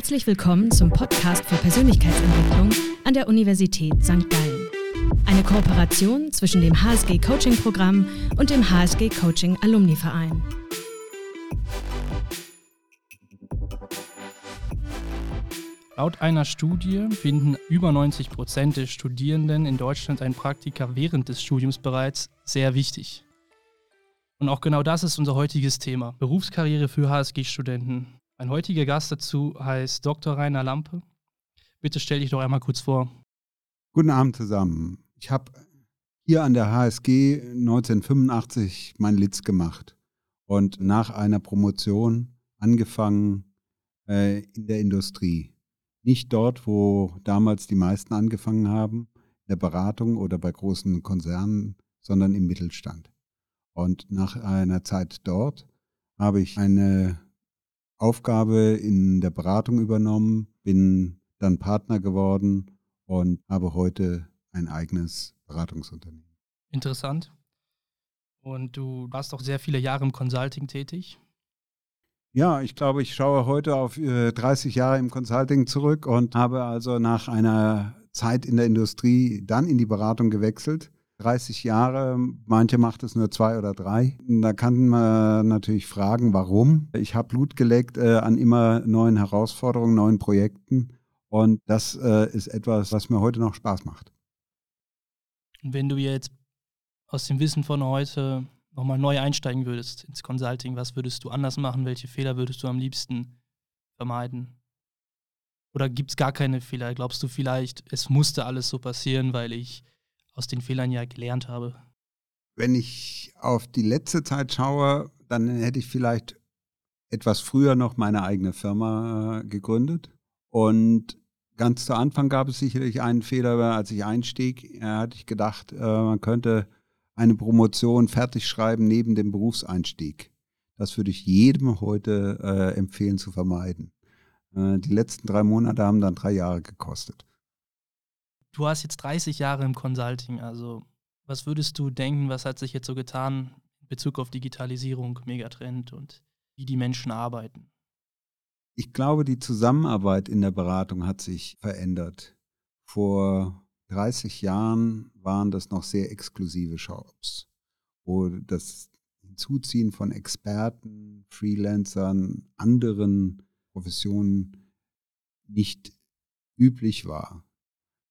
Herzlich willkommen zum Podcast für Persönlichkeitsentwicklung an der Universität St. Gallen. Eine Kooperation zwischen dem HSG Coaching Programm und dem HSG Coaching Alumni Verein. Laut einer Studie finden über 90 Prozent der Studierenden in Deutschland ein Praktika während des Studiums bereits sehr wichtig. Und auch genau das ist unser heutiges Thema: Berufskarriere für HSG-Studenten. Mein heutiger Gast dazu heißt Dr. Rainer Lampe. Bitte stell dich doch einmal kurz vor. Guten Abend zusammen. Ich habe hier an der HSG 1985 mein Litz gemacht und nach einer Promotion angefangen äh, in der Industrie. Nicht dort, wo damals die meisten angefangen haben, in der Beratung oder bei großen Konzernen, sondern im Mittelstand. Und nach einer Zeit dort habe ich eine Aufgabe in der Beratung übernommen, bin dann Partner geworden und habe heute ein eigenes Beratungsunternehmen. Interessant. Und du warst auch sehr viele Jahre im Consulting tätig. Ja, ich glaube, ich schaue heute auf 30 äh, Jahre im Consulting zurück und habe also nach einer Zeit in der Industrie dann in die Beratung gewechselt. 30 Jahre, manche macht es nur zwei oder drei. Da kann man natürlich fragen, warum. Ich habe Blut geleckt äh, an immer neuen Herausforderungen, neuen Projekten und das äh, ist etwas, was mir heute noch Spaß macht. Wenn du jetzt aus dem Wissen von heute nochmal neu einsteigen würdest ins Consulting, was würdest du anders machen? Welche Fehler würdest du am liebsten vermeiden? Oder gibt es gar keine Fehler? Glaubst du vielleicht, es musste alles so passieren, weil ich aus den Fehlern ja gelernt habe? Wenn ich auf die letzte Zeit schaue, dann hätte ich vielleicht etwas früher noch meine eigene Firma äh, gegründet. Und ganz zu Anfang gab es sicherlich einen Fehler, als ich einstieg. Da hatte ich gedacht, äh, man könnte eine Promotion fertig schreiben neben dem Berufseinstieg. Das würde ich jedem heute äh, empfehlen zu vermeiden. Äh, die letzten drei Monate haben dann drei Jahre gekostet. Du hast jetzt 30 Jahre im Consulting, also was würdest du denken, was hat sich jetzt so getan in Bezug auf Digitalisierung, Megatrend und wie die Menschen arbeiten? Ich glaube, die Zusammenarbeit in der Beratung hat sich verändert. Vor 30 Jahren waren das noch sehr exklusive Shops, wo das Hinzuziehen von Experten, Freelancern, anderen Professionen nicht üblich war.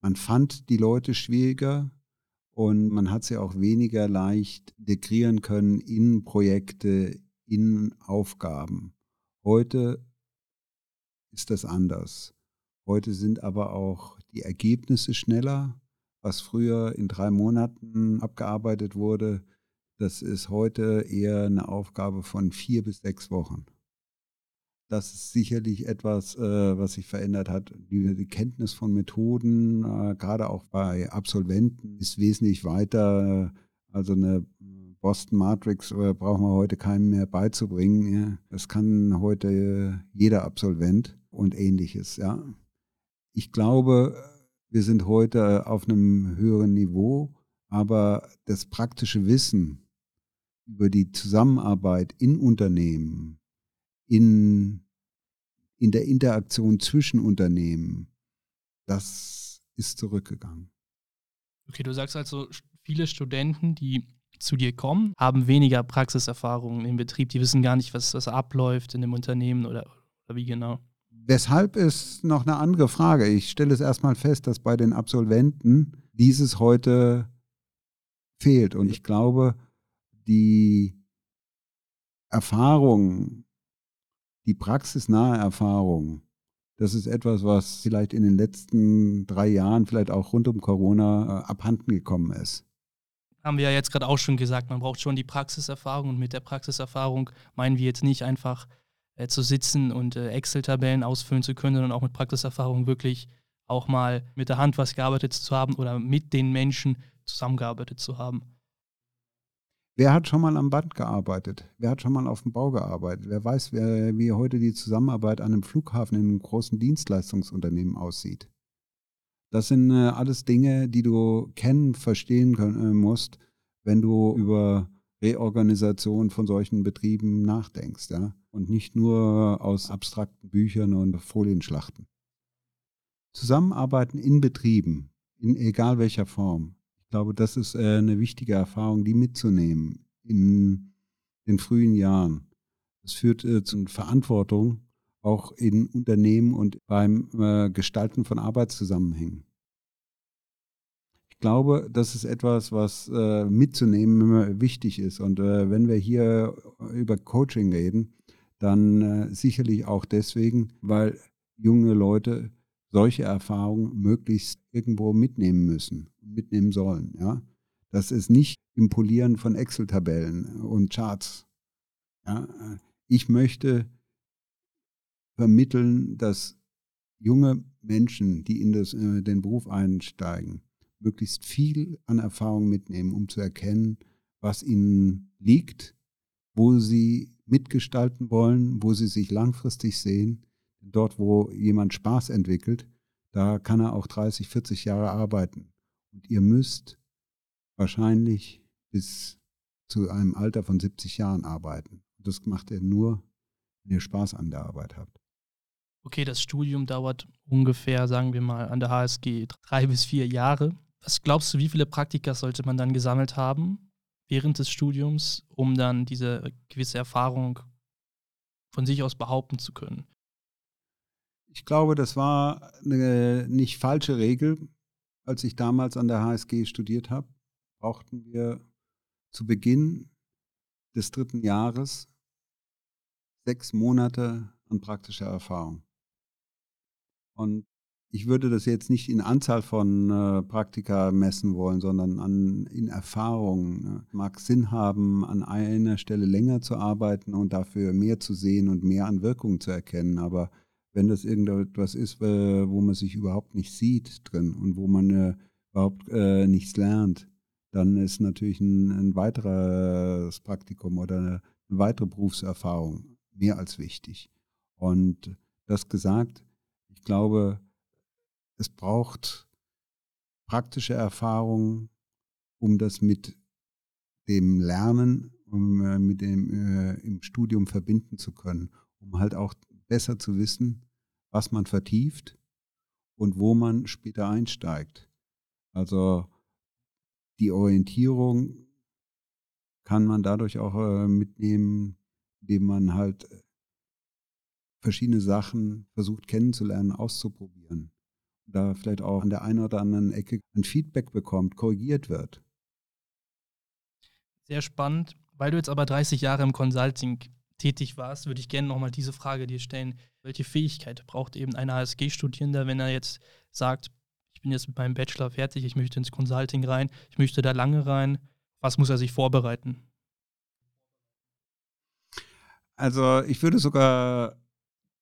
Man fand die Leute schwieriger und man hat sie auch weniger leicht integrieren können in Projekte, in Aufgaben. Heute ist das anders. Heute sind aber auch die Ergebnisse schneller. Was früher in drei Monaten abgearbeitet wurde, das ist heute eher eine Aufgabe von vier bis sechs Wochen. Das ist sicherlich etwas, äh, was sich verändert hat. Die, die Kenntnis von Methoden, äh, gerade auch bei Absolventen, ist wesentlich weiter. Also eine Boston Matrix äh, brauchen wir heute keinem mehr beizubringen. Ja. Das kann heute jeder Absolvent und ähnliches. Ja. Ich glaube, wir sind heute auf einem höheren Niveau, aber das praktische Wissen über die Zusammenarbeit in Unternehmen, in, in der Interaktion zwischen Unternehmen, das ist zurückgegangen. Okay, du sagst also, viele Studenten, die zu dir kommen, haben weniger Praxiserfahrung im Betrieb, die wissen gar nicht, was, was abläuft in dem Unternehmen oder, oder wie genau. Weshalb ist noch eine andere Frage. Ich stelle es erstmal fest, dass bei den Absolventen dieses heute fehlt. Und ich glaube, die Erfahrung, die praxisnahe Erfahrung, das ist etwas, was vielleicht in den letzten drei Jahren, vielleicht auch rund um Corona, äh, abhanden gekommen ist. Haben wir ja jetzt gerade auch schon gesagt, man braucht schon die Praxiserfahrung und mit der Praxiserfahrung meinen wir jetzt nicht einfach äh, zu sitzen und äh, Excel-Tabellen ausfüllen zu können, sondern auch mit Praxiserfahrung wirklich auch mal mit der Hand was gearbeitet zu haben oder mit den Menschen zusammengearbeitet zu haben. Wer hat schon mal am Band gearbeitet? Wer hat schon mal auf dem Bau gearbeitet? Wer weiß, wer, wie heute die Zusammenarbeit an einem Flughafen in einem großen Dienstleistungsunternehmen aussieht? Das sind äh, alles Dinge, die du kennen, verstehen können, äh, musst, wenn du über Reorganisation von solchen Betrieben nachdenkst, ja. Und nicht nur aus abstrakten Büchern und Folienschlachten. Zusammenarbeiten in Betrieben, in egal welcher Form. Ich glaube, das ist äh, eine wichtige Erfahrung, die mitzunehmen in den frühen Jahren. Das führt äh, zu Verantwortung auch in Unternehmen und beim äh, Gestalten von Arbeitszusammenhängen. Ich glaube, das ist etwas, was äh, mitzunehmen wichtig ist. Und äh, wenn wir hier über Coaching reden, dann äh, sicherlich auch deswegen, weil junge Leute solche Erfahrungen möglichst irgendwo mitnehmen müssen, mitnehmen sollen. Ja? Das ist nicht im Polieren von Excel-Tabellen und Charts. Ja? Ich möchte vermitteln, dass junge Menschen, die in das, äh, den Beruf einsteigen, möglichst viel an Erfahrung mitnehmen, um zu erkennen, was ihnen liegt, wo sie mitgestalten wollen, wo sie sich langfristig sehen. Dort, wo jemand Spaß entwickelt, da kann er auch 30, 40 Jahre arbeiten. Und ihr müsst wahrscheinlich bis zu einem Alter von 70 Jahren arbeiten. Das macht ihr nur, wenn ihr Spaß an der Arbeit habt. Okay, das Studium dauert ungefähr, sagen wir mal, an der HSG drei bis vier Jahre. Was glaubst du, wie viele Praktika sollte man dann gesammelt haben während des Studiums, um dann diese gewisse Erfahrung von sich aus behaupten zu können? Ich glaube, das war eine nicht falsche Regel. Als ich damals an der HSG studiert habe, brauchten wir zu Beginn des dritten Jahres sechs Monate an praktischer Erfahrung. Und ich würde das jetzt nicht in Anzahl von äh, Praktika messen wollen, sondern an, in Erfahrung. Ne? Mag Sinn haben, an einer Stelle länger zu arbeiten und dafür mehr zu sehen und mehr an Wirkung zu erkennen. Aber wenn das irgendetwas ist, äh, wo man sich überhaupt nicht sieht drin und wo man äh, überhaupt äh, nichts lernt, dann ist natürlich ein, ein weiteres Praktikum oder eine, weitere Berufserfahrung mehr als wichtig. Und das gesagt, ich glaube, es braucht praktische Erfahrung, um das mit dem Lernen, um äh, mit dem äh, im Studium verbinden zu können, um halt auch besser zu wissen, was man vertieft und wo man später einsteigt. Also die Orientierung kann man dadurch auch äh, mitnehmen, indem man halt verschiedene Sachen versucht kennenzulernen, auszuprobieren. Da vielleicht auch an der einen oder anderen Ecke ein Feedback bekommt, korrigiert wird. Sehr spannend. Weil du jetzt aber 30 Jahre im Consulting tätig warst, würde ich gerne nochmal diese Frage dir stellen. Welche Fähigkeit braucht eben ein HSG-Studierender, wenn er jetzt sagt, ich bin jetzt mit meinem Bachelor fertig, ich möchte ins Consulting rein, ich möchte da lange rein. Was muss er sich vorbereiten? Also ich würde sogar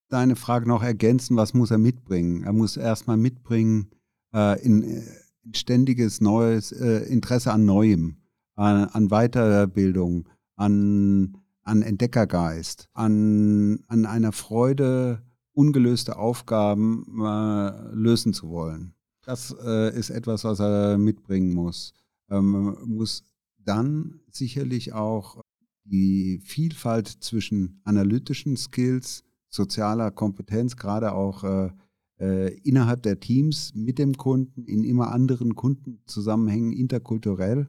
deine Frage noch ergänzen, was muss er mitbringen? Er muss erstmal mitbringen äh, in, in, äh, ständiges neues äh, Interesse an Neuem, an, an Weiterbildung, an, an Entdeckergeist, an, an einer Freude, ungelöste Aufgaben äh, lösen zu wollen. Das äh, ist etwas, was er mitbringen muss. Ähm, muss dann sicherlich auch die Vielfalt zwischen analytischen Skills, sozialer Kompetenz, gerade auch äh, äh, innerhalb der Teams mit dem Kunden, in immer anderen Kundenzusammenhängen, interkulturell,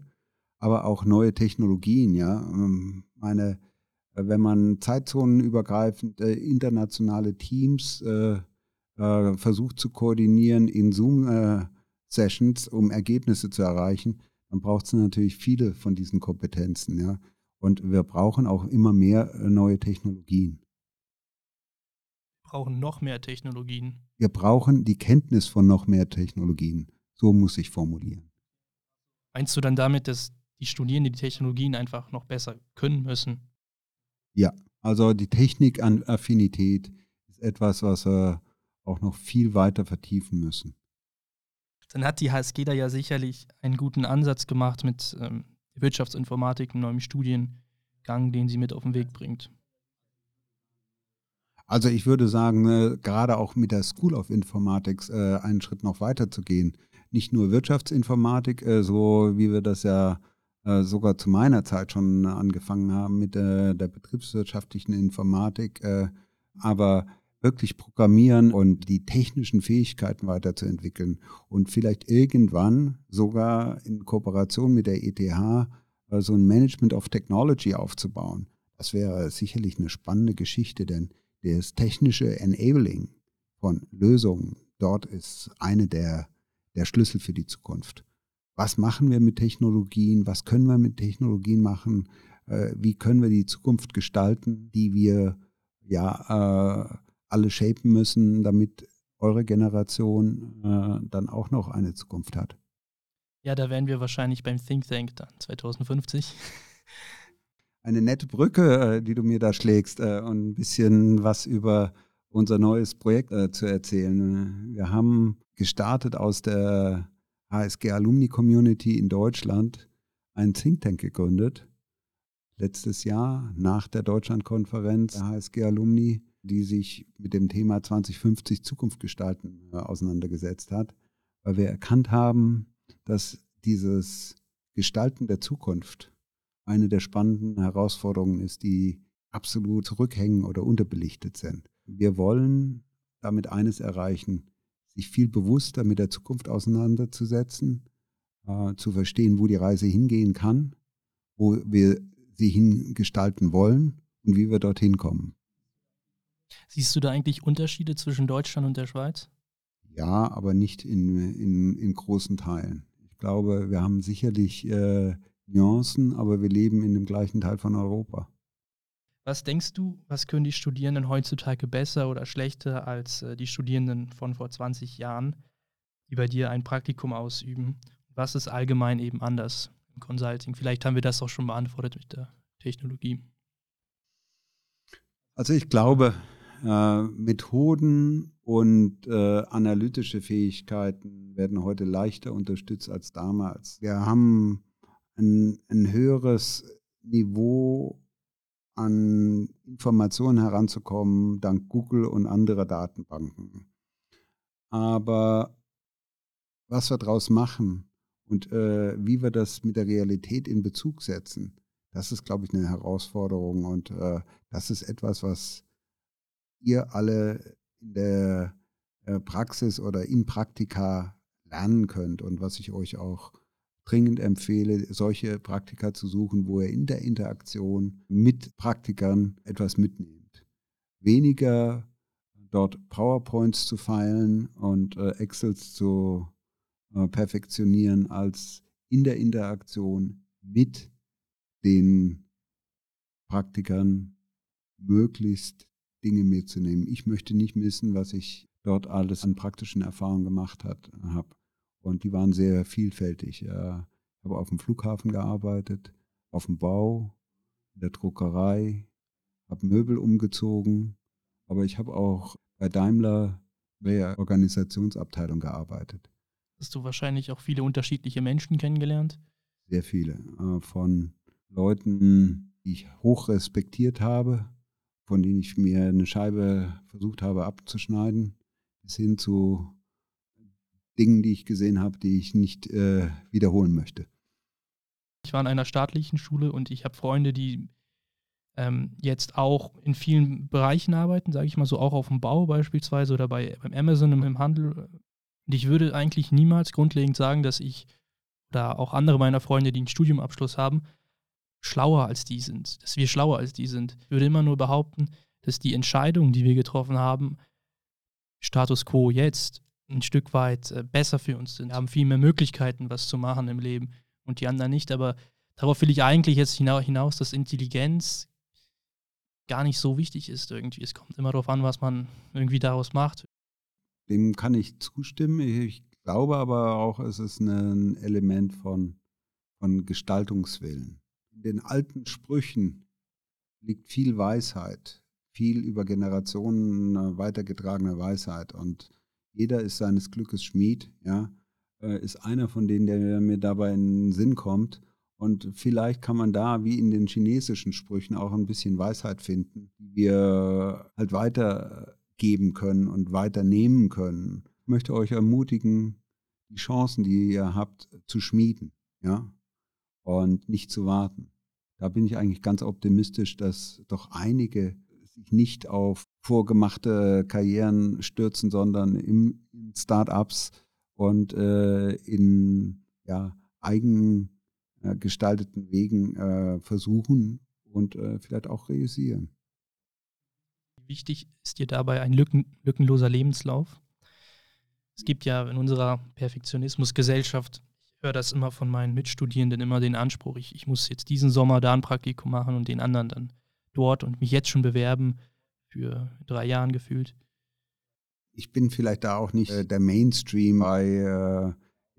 aber auch neue Technologien. Ja, ähm, meine, wenn man zeitzonenübergreifend äh, internationale Teams äh, äh, versucht zu koordinieren in Zoom-Sessions, um Ergebnisse zu erreichen, dann braucht es natürlich viele von diesen Kompetenzen. Ja. Und wir brauchen auch immer mehr neue Technologien brauchen noch mehr Technologien. Wir brauchen die Kenntnis von noch mehr Technologien. So muss ich formulieren. Meinst du dann damit, dass die Studierenden die Technologien einfach noch besser können müssen? Ja, also die Technik an Affinität ist etwas, was wir auch noch viel weiter vertiefen müssen. Dann hat die HSG da ja sicherlich einen guten Ansatz gemacht mit ähm, Wirtschaftsinformatik, einem neuen Studiengang, den sie mit auf den Weg bringt. Also ich würde sagen, äh, gerade auch mit der School of Informatics äh, einen Schritt noch weiter zu gehen. Nicht nur Wirtschaftsinformatik, äh, so wie wir das ja äh, sogar zu meiner Zeit schon angefangen haben mit äh, der betriebswirtschaftlichen Informatik, äh, aber wirklich programmieren und die technischen Fähigkeiten weiterzuentwickeln und vielleicht irgendwann sogar in Kooperation mit der ETH äh, so ein Management of Technology aufzubauen. Das wäre sicherlich eine spannende Geschichte, denn das technische Enabling von Lösungen dort ist eine der, der Schlüssel für die Zukunft. Was machen wir mit Technologien? Was können wir mit Technologien machen? Äh, wie können wir die Zukunft gestalten, die wir ja äh, alle shapen müssen, damit eure Generation äh, dann auch noch eine Zukunft hat? Ja, da wären wir wahrscheinlich beim Think Tank dann 2050. Eine nette Brücke, äh, die du mir da schlägst äh, und ein bisschen was über unser neues Projekt äh, zu erzählen. Wir haben gestartet aus der HSG Alumni Community in Deutschland einen Think Tank gegründet. Letztes Jahr nach der Deutschlandkonferenz der HSG Alumni, die sich mit dem Thema 2050 Zukunft gestalten äh, auseinandergesetzt hat, weil wir erkannt haben, dass dieses Gestalten der Zukunft eine der spannenden Herausforderungen ist, die absolut zurückhängen oder unterbelichtet sind. Wir wollen damit eines erreichen, sich viel bewusster mit der Zukunft auseinanderzusetzen, äh, zu verstehen, wo die Reise hingehen kann, wo wir sie hingestalten wollen und wie wir dorthin kommen. Siehst du da eigentlich Unterschiede zwischen Deutschland und der Schweiz? Ja, aber nicht in, in, in großen Teilen. Ich glaube, wir haben sicherlich äh, Nuancen, aber wir leben in dem gleichen Teil von Europa. Was denkst du, was können die Studierenden heutzutage besser oder schlechter als äh, die Studierenden von vor 20 Jahren, die bei dir ein Praktikum ausüben? Was ist allgemein eben anders im Consulting? Vielleicht haben wir das auch schon beantwortet mit der Technologie. Also ich glaube, äh, Methoden und äh, analytische Fähigkeiten werden heute leichter unterstützt als damals. Wir haben ein, ein höheres Niveau an Informationen heranzukommen, dank Google und anderer Datenbanken. Aber was wir daraus machen und äh, wie wir das mit der Realität in Bezug setzen, das ist, glaube ich, eine Herausforderung und äh, das ist etwas, was ihr alle in der äh, Praxis oder in Praktika lernen könnt und was ich euch auch dringend empfehle, solche Praktika zu suchen, wo ihr in der Interaktion mit Praktikern etwas mitnehmt. Weniger dort PowerPoints zu feilen und äh, Excels zu äh, perfektionieren, als in der Interaktion mit den Praktikern möglichst Dinge mitzunehmen. Ich möchte nicht missen, was ich dort alles an praktischen Erfahrungen gemacht habe. Und die waren sehr vielfältig. Ich habe auf dem Flughafen gearbeitet, auf dem Bau, in der Druckerei, habe Möbel umgezogen, aber ich habe auch bei Daimler bei der Organisationsabteilung gearbeitet. Hast du wahrscheinlich auch viele unterschiedliche Menschen kennengelernt? Sehr viele. Äh, von Leuten, die ich hoch respektiert habe, von denen ich mir eine Scheibe versucht habe abzuschneiden, bis hin zu Dingen, die ich gesehen habe, die ich nicht äh, wiederholen möchte. Ich war in einer staatlichen Schule und ich habe Freunde, die ähm, jetzt auch in vielen Bereichen arbeiten, sage ich mal so, auch auf dem Bau beispielsweise oder bei, beim Amazon im Handel. Und ich würde eigentlich niemals grundlegend sagen, dass ich oder auch andere meiner Freunde, die einen Studiumabschluss haben, schlauer als die sind, dass wir schlauer als die sind. Ich würde immer nur behaupten, dass die Entscheidungen, die wir getroffen haben, Status quo jetzt ein Stück weit äh, besser für uns sind. Haben viel mehr Möglichkeiten, was zu machen im Leben und die anderen nicht. Aber darauf will ich eigentlich jetzt hinaus, dass Intelligenz gar nicht so wichtig ist irgendwie. Es kommt immer darauf an, was man irgendwie daraus macht. Dem kann ich zustimmen. Ich glaube aber auch, es ist ein Element von, von Gestaltungswillen. In den alten Sprüchen liegt viel Weisheit, viel über Generationen äh, weitergetragene Weisheit. Und jeder ist seines Glückes Schmied, ja, äh, ist einer von denen, der mir dabei in den Sinn kommt. Und vielleicht kann man da, wie in den chinesischen Sprüchen, auch ein bisschen Weisheit finden, die wir halt weitergeben können und weiternehmen können. Ich möchte euch ermutigen, die Chancen, die ihr habt, zu schmieden. Ja? und nicht zu warten. Da bin ich eigentlich ganz optimistisch, dass doch einige sich nicht auf vorgemachte Karrieren stürzen, sondern in Start-ups und äh, in ja, eigen äh, gestalteten Wegen äh, versuchen und äh, vielleicht auch realisieren. Wichtig ist dir dabei ein lücken, lückenloser Lebenslauf. Es gibt ja in unserer Perfektionismusgesellschaft, ich höre das immer von meinen Mitstudierenden, immer den Anspruch, ich, ich muss jetzt diesen Sommer da ein Praktikum machen und den anderen dann dort und mich jetzt schon bewerben für drei Jahren gefühlt. Ich bin vielleicht da auch nicht äh, der Mainstream bei äh,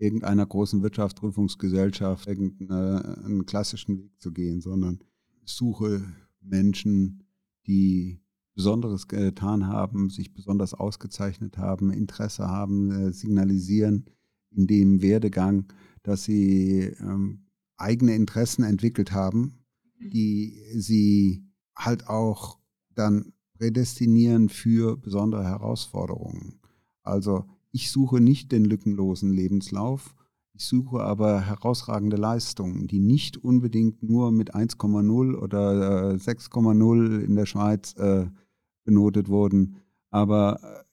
irgendeiner großen Wirtschaftsprüfungsgesellschaft irgendeinen klassischen Weg zu gehen, sondern suche Menschen, die Besonderes getan haben, sich besonders ausgezeichnet haben, Interesse haben, äh, signalisieren in dem Werdegang, dass sie ähm, eigene Interessen entwickelt haben, die sie halt auch dann prädestinieren für besondere Herausforderungen. Also ich suche nicht den lückenlosen Lebenslauf, ich suche aber herausragende Leistungen, die nicht unbedingt nur mit 1,0 oder 6,0 äh, in der Schweiz äh, benotet wurden, aber äh,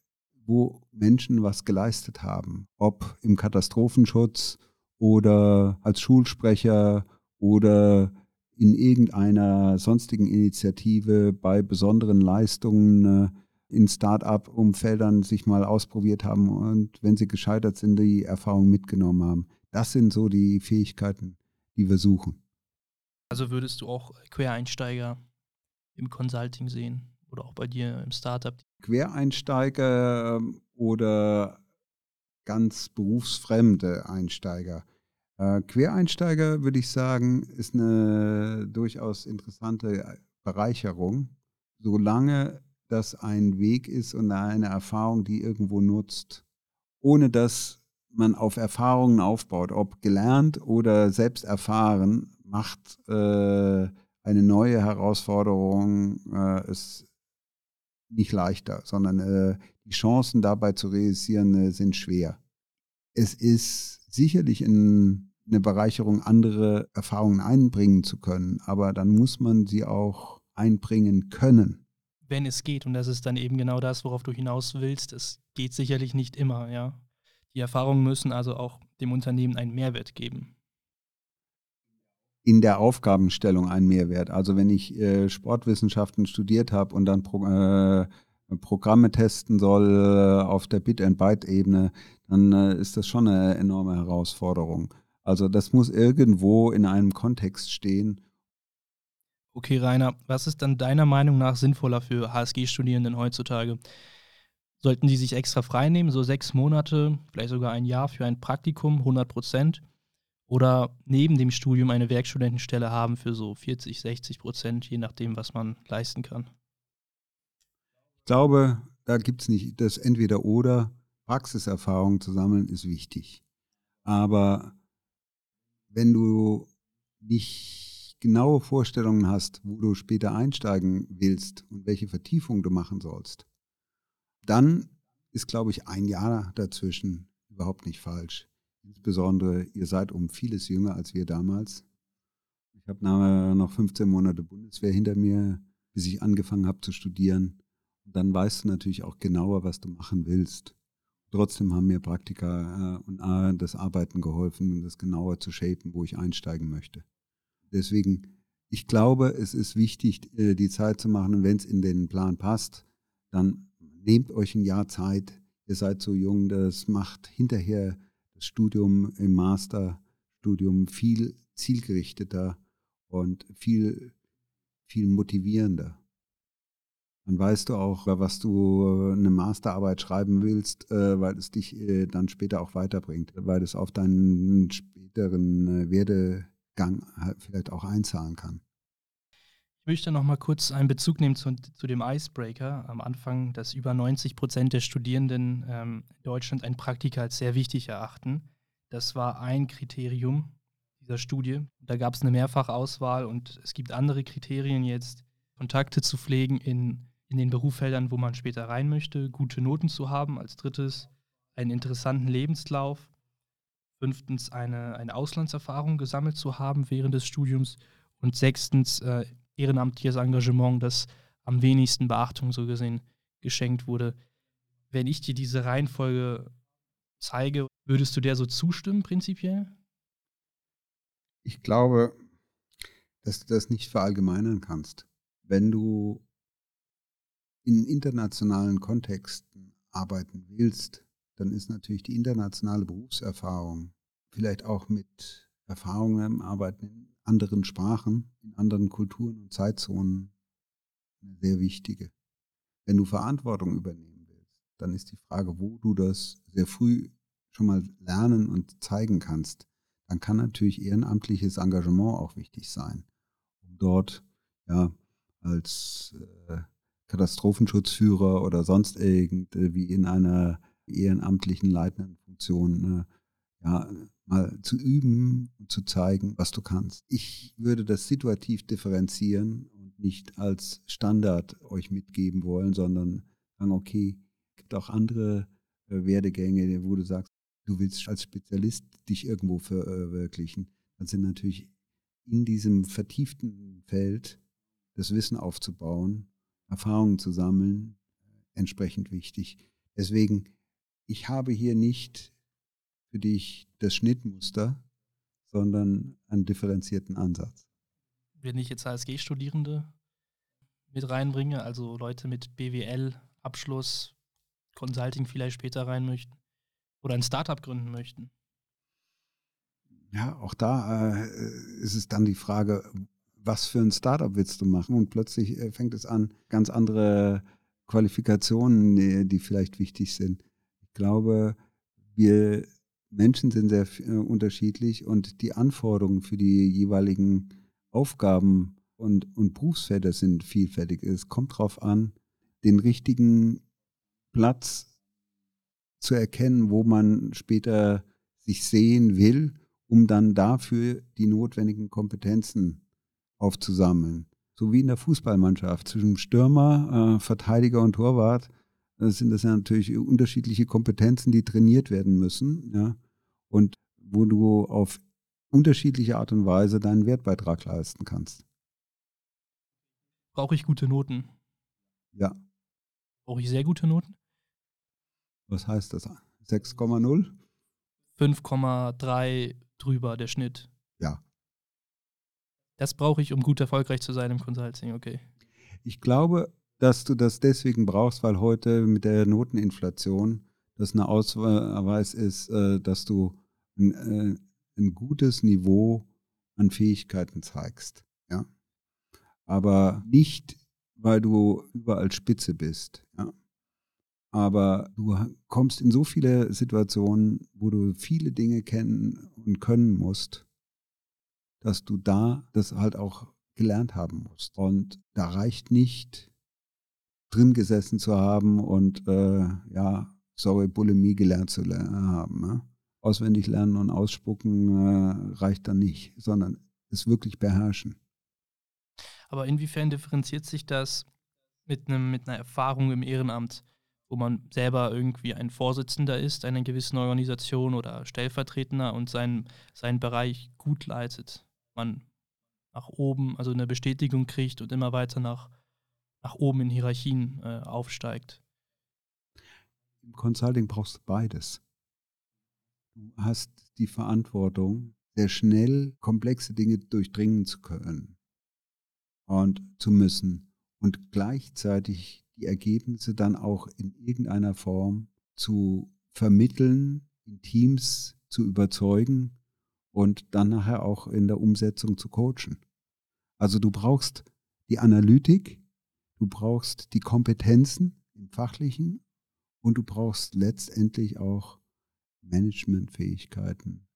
wo Menschen was geleistet haben, ob im Katastrophenschutz oder als Schulsprecher oder in irgendeiner sonstigen Initiative bei besonderen Leistungen äh, in Start-up-Umfeldern sich mal ausprobiert haben und wenn sie gescheitert sind, die Erfahrung mitgenommen haben. Das sind so die Fähigkeiten, die wir suchen. Also würdest du auch Quereinsteiger im Consulting sehen oder auch bei dir im Startup? Quereinsteiger ähm, oder ganz berufsfremde Einsteiger. Äh, Quereinsteiger, würde ich sagen, ist eine durchaus interessante Bereicherung, solange das ein Weg ist und eine Erfahrung, die irgendwo nutzt, ohne dass man auf Erfahrungen aufbaut, ob gelernt oder selbst erfahren, macht äh, eine neue Herausforderung äh, es nicht leichter, sondern äh, die Chancen dabei zu realisieren äh, sind schwer. Es ist sicherlich in, eine Bereicherung, andere Erfahrungen einbringen zu können, aber dann muss man sie auch einbringen können wenn es geht. Und das ist dann eben genau das, worauf du hinaus willst. Es geht sicherlich nicht immer, ja. Die Erfahrungen müssen also auch dem Unternehmen einen Mehrwert geben. In der Aufgabenstellung einen Mehrwert. Also wenn ich äh, Sportwissenschaften studiert habe und dann Pro äh, Programme testen soll äh, auf der Bit-and-Byte-Ebene, dann äh, ist das schon eine enorme Herausforderung. Also das muss irgendwo in einem Kontext stehen Okay, Rainer, was ist dann deiner Meinung nach sinnvoller für HSG-Studierenden heutzutage? Sollten die sich extra freinehmen, so sechs Monate, vielleicht sogar ein Jahr für ein Praktikum, 100 Prozent? Oder neben dem Studium eine Werkstudentenstelle haben für so 40, 60 Prozent, je nachdem, was man leisten kann? Ich glaube, da gibt es nicht das Entweder-Oder. Praxiserfahrung zu sammeln ist wichtig. Aber wenn du nicht genaue Vorstellungen hast, wo du später einsteigen willst und welche Vertiefung du machen sollst, dann ist, glaube ich, ein Jahr dazwischen überhaupt nicht falsch. Insbesondere, ihr seid um vieles jünger als wir damals. Ich habe noch 15 Monate Bundeswehr hinter mir, bis ich angefangen habe zu studieren. Und dann weißt du natürlich auch genauer, was du machen willst. Trotzdem haben mir Praktika äh, und das Arbeiten geholfen, das genauer zu shapen, wo ich einsteigen möchte. Deswegen, ich glaube, es ist wichtig, äh, die Zeit zu machen. Und wenn es in den Plan passt, dann nehmt euch ein Jahr Zeit. Ihr seid so jung, das macht hinterher das Studium im Masterstudium viel zielgerichteter und viel, viel motivierender. Dann weißt du auch, was du eine Masterarbeit schreiben willst, äh, weil es dich äh, dann später auch weiterbringt, weil es auf deinen späteren Werde Gang halt vielleicht auch einzahlen kann. Ich möchte noch mal kurz einen Bezug nehmen zu, zu dem Icebreaker am Anfang, dass über 90 Prozent der Studierenden ähm, in Deutschland ein Praktika als sehr wichtig erachten. Das war ein Kriterium dieser Studie. Da gab es eine Mehrfachauswahl und es gibt andere Kriterien jetzt, Kontakte zu pflegen in, in den Berufsfeldern, wo man später rein möchte, gute Noten zu haben als drittes, einen interessanten Lebenslauf fünftens eine, eine Auslandserfahrung gesammelt zu haben während des Studiums und sechstens äh, ehrenamtliches Engagement, das am wenigsten Beachtung so gesehen geschenkt wurde. Wenn ich dir diese Reihenfolge zeige, würdest du der so zustimmen prinzipiell? Ich glaube, dass du das nicht verallgemeinern kannst. Wenn du in internationalen Kontexten arbeiten willst, dann ist natürlich die internationale Berufserfahrung, vielleicht auch mit Erfahrungen im Arbeiten in anderen Sprachen, in anderen Kulturen und Zeitzonen, eine sehr wichtige. Wenn du Verantwortung übernehmen willst, dann ist die Frage, wo du das sehr früh schon mal lernen und zeigen kannst. Dann kann natürlich ehrenamtliches Engagement auch wichtig sein, um dort ja als äh, Katastrophenschutzführer oder sonst irgendwie in einer ehrenamtlichen leitenden Funktion äh, ja, mal zu üben und zu zeigen, was du kannst. Ich würde das situativ differenzieren und nicht als Standard euch mitgeben wollen, sondern sagen, okay, es gibt auch andere äh, Werdegänge, wo du sagst, du willst als Spezialist dich irgendwo verwirklichen. Dann sind natürlich in diesem vertieften Feld das Wissen aufzubauen, Erfahrungen zu sammeln, entsprechend wichtig. Deswegen, ich habe hier nicht für dich das Schnittmuster, sondern einen differenzierten Ansatz. Wenn ich jetzt HSG-Studierende mit reinbringe, also Leute mit BWL-Abschluss, Consulting vielleicht später rein möchten oder ein Startup gründen möchten. Ja, auch da äh, ist es dann die Frage, was für ein Startup willst du machen? Und plötzlich äh, fängt es an, ganz andere Qualifikationen, die, die vielleicht wichtig sind. Ich glaube, wir Menschen sind sehr äh, unterschiedlich und die Anforderungen für die jeweiligen Aufgaben und, und Berufsfelder sind vielfältig. Es kommt darauf an, den richtigen Platz zu erkennen, wo man später sich sehen will, um dann dafür die notwendigen Kompetenzen aufzusammeln. So wie in der Fußballmannschaft zwischen Stürmer, äh, Verteidiger und Torwart äh, sind das ja natürlich unterschiedliche Kompetenzen, die trainiert werden müssen. Ja? Und wo du auf unterschiedliche Art und Weise deinen Wertbeitrag leisten kannst. Brauche ich gute Noten? Ja. Brauche ich sehr gute Noten? Was heißt das? 6,0? 5,3 drüber der Schnitt. Ja. Das brauche ich, um gut erfolgreich zu sein im Consulting, okay. Ich glaube, dass du das deswegen brauchst, weil heute mit der Noteninflation das ein Ausweis ist, äh, dass du ein, äh, ein gutes Niveau an Fähigkeiten zeigst. Ja? Aber nicht, weil du überall Spitze bist. Ja? Aber du kommst in so viele Situationen, wo du viele Dinge kennen und können musst, dass du da das halt auch gelernt haben musst. Und da reicht nicht, drin gesessen zu haben und äh, ja, sorry, Bulimie gelernt zu haben. Ne? Auswendig lernen und ausspucken äh, reicht dann nicht, sondern es wirklich beherrschen. Aber inwiefern differenziert sich das mit, einem, mit einer Erfahrung im Ehrenamt, wo man selber irgendwie ein Vorsitzender ist einer gewissen Organisation oder Stellvertretender und seinen, seinen Bereich gut leitet? Man nach oben, also eine Bestätigung kriegt und immer weiter nach, nach oben in Hierarchien äh, aufsteigt. Im Consulting brauchst du beides. Du hast die Verantwortung, sehr schnell komplexe Dinge durchdringen zu können und zu müssen und gleichzeitig die Ergebnisse dann auch in irgendeiner Form zu vermitteln, in Teams zu überzeugen und dann nachher auch in der Umsetzung zu coachen. Also du brauchst die Analytik, du brauchst die Kompetenzen im fachlichen und du brauchst letztendlich auch Managementfähigkeiten.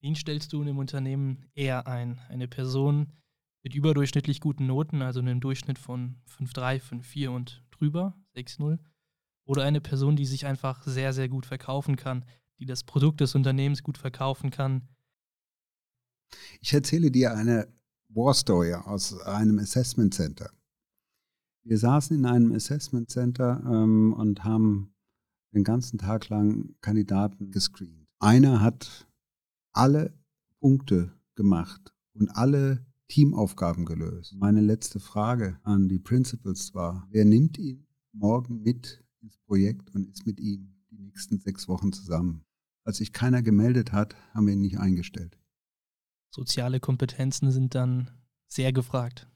Wen stellst du in einem Unternehmen eher ein? Eine Person mit überdurchschnittlich guten Noten, also einem Durchschnitt von 5,3, 5,4 und drüber, 6,0? Oder eine Person, die sich einfach sehr, sehr gut verkaufen kann, die das Produkt des Unternehmens gut verkaufen kann. Ich erzähle dir eine War Story aus einem Assessment Center. Wir saßen in einem Assessment Center ähm, und haben den ganzen Tag lang Kandidaten gescreent. einer hat alle Punkte gemacht und alle Teamaufgaben gelöst. Meine letzte Frage an die Principals war, wer nimmt ihn morgen mit ins Projekt und ist mit ihm nächsten sechs Wochen zusammen? Als sich keiner gemeldet hat, haben wir ihn nicht eingestellt. Soziale Kompetenzen sind dann sehr gefragt.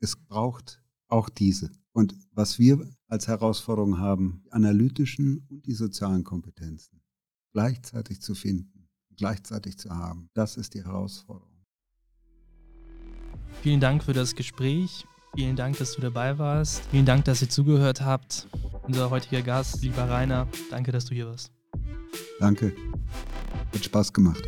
Es braucht auch diese. Und was wir als Herausforderung haben, die analytischen und die sozialen Kompetenzen gleichzeitig zu finden, gleichzeitig zu haben, das ist die Herausforderung. Vielen Dank für das Gespräch. Vielen Dank, dass du dabei warst. Vielen Dank, dass ihr zugehört habt. Unser heutiger Gast, lieber Rainer, danke, dass du hier warst. Danke. Hat Spaß gemacht.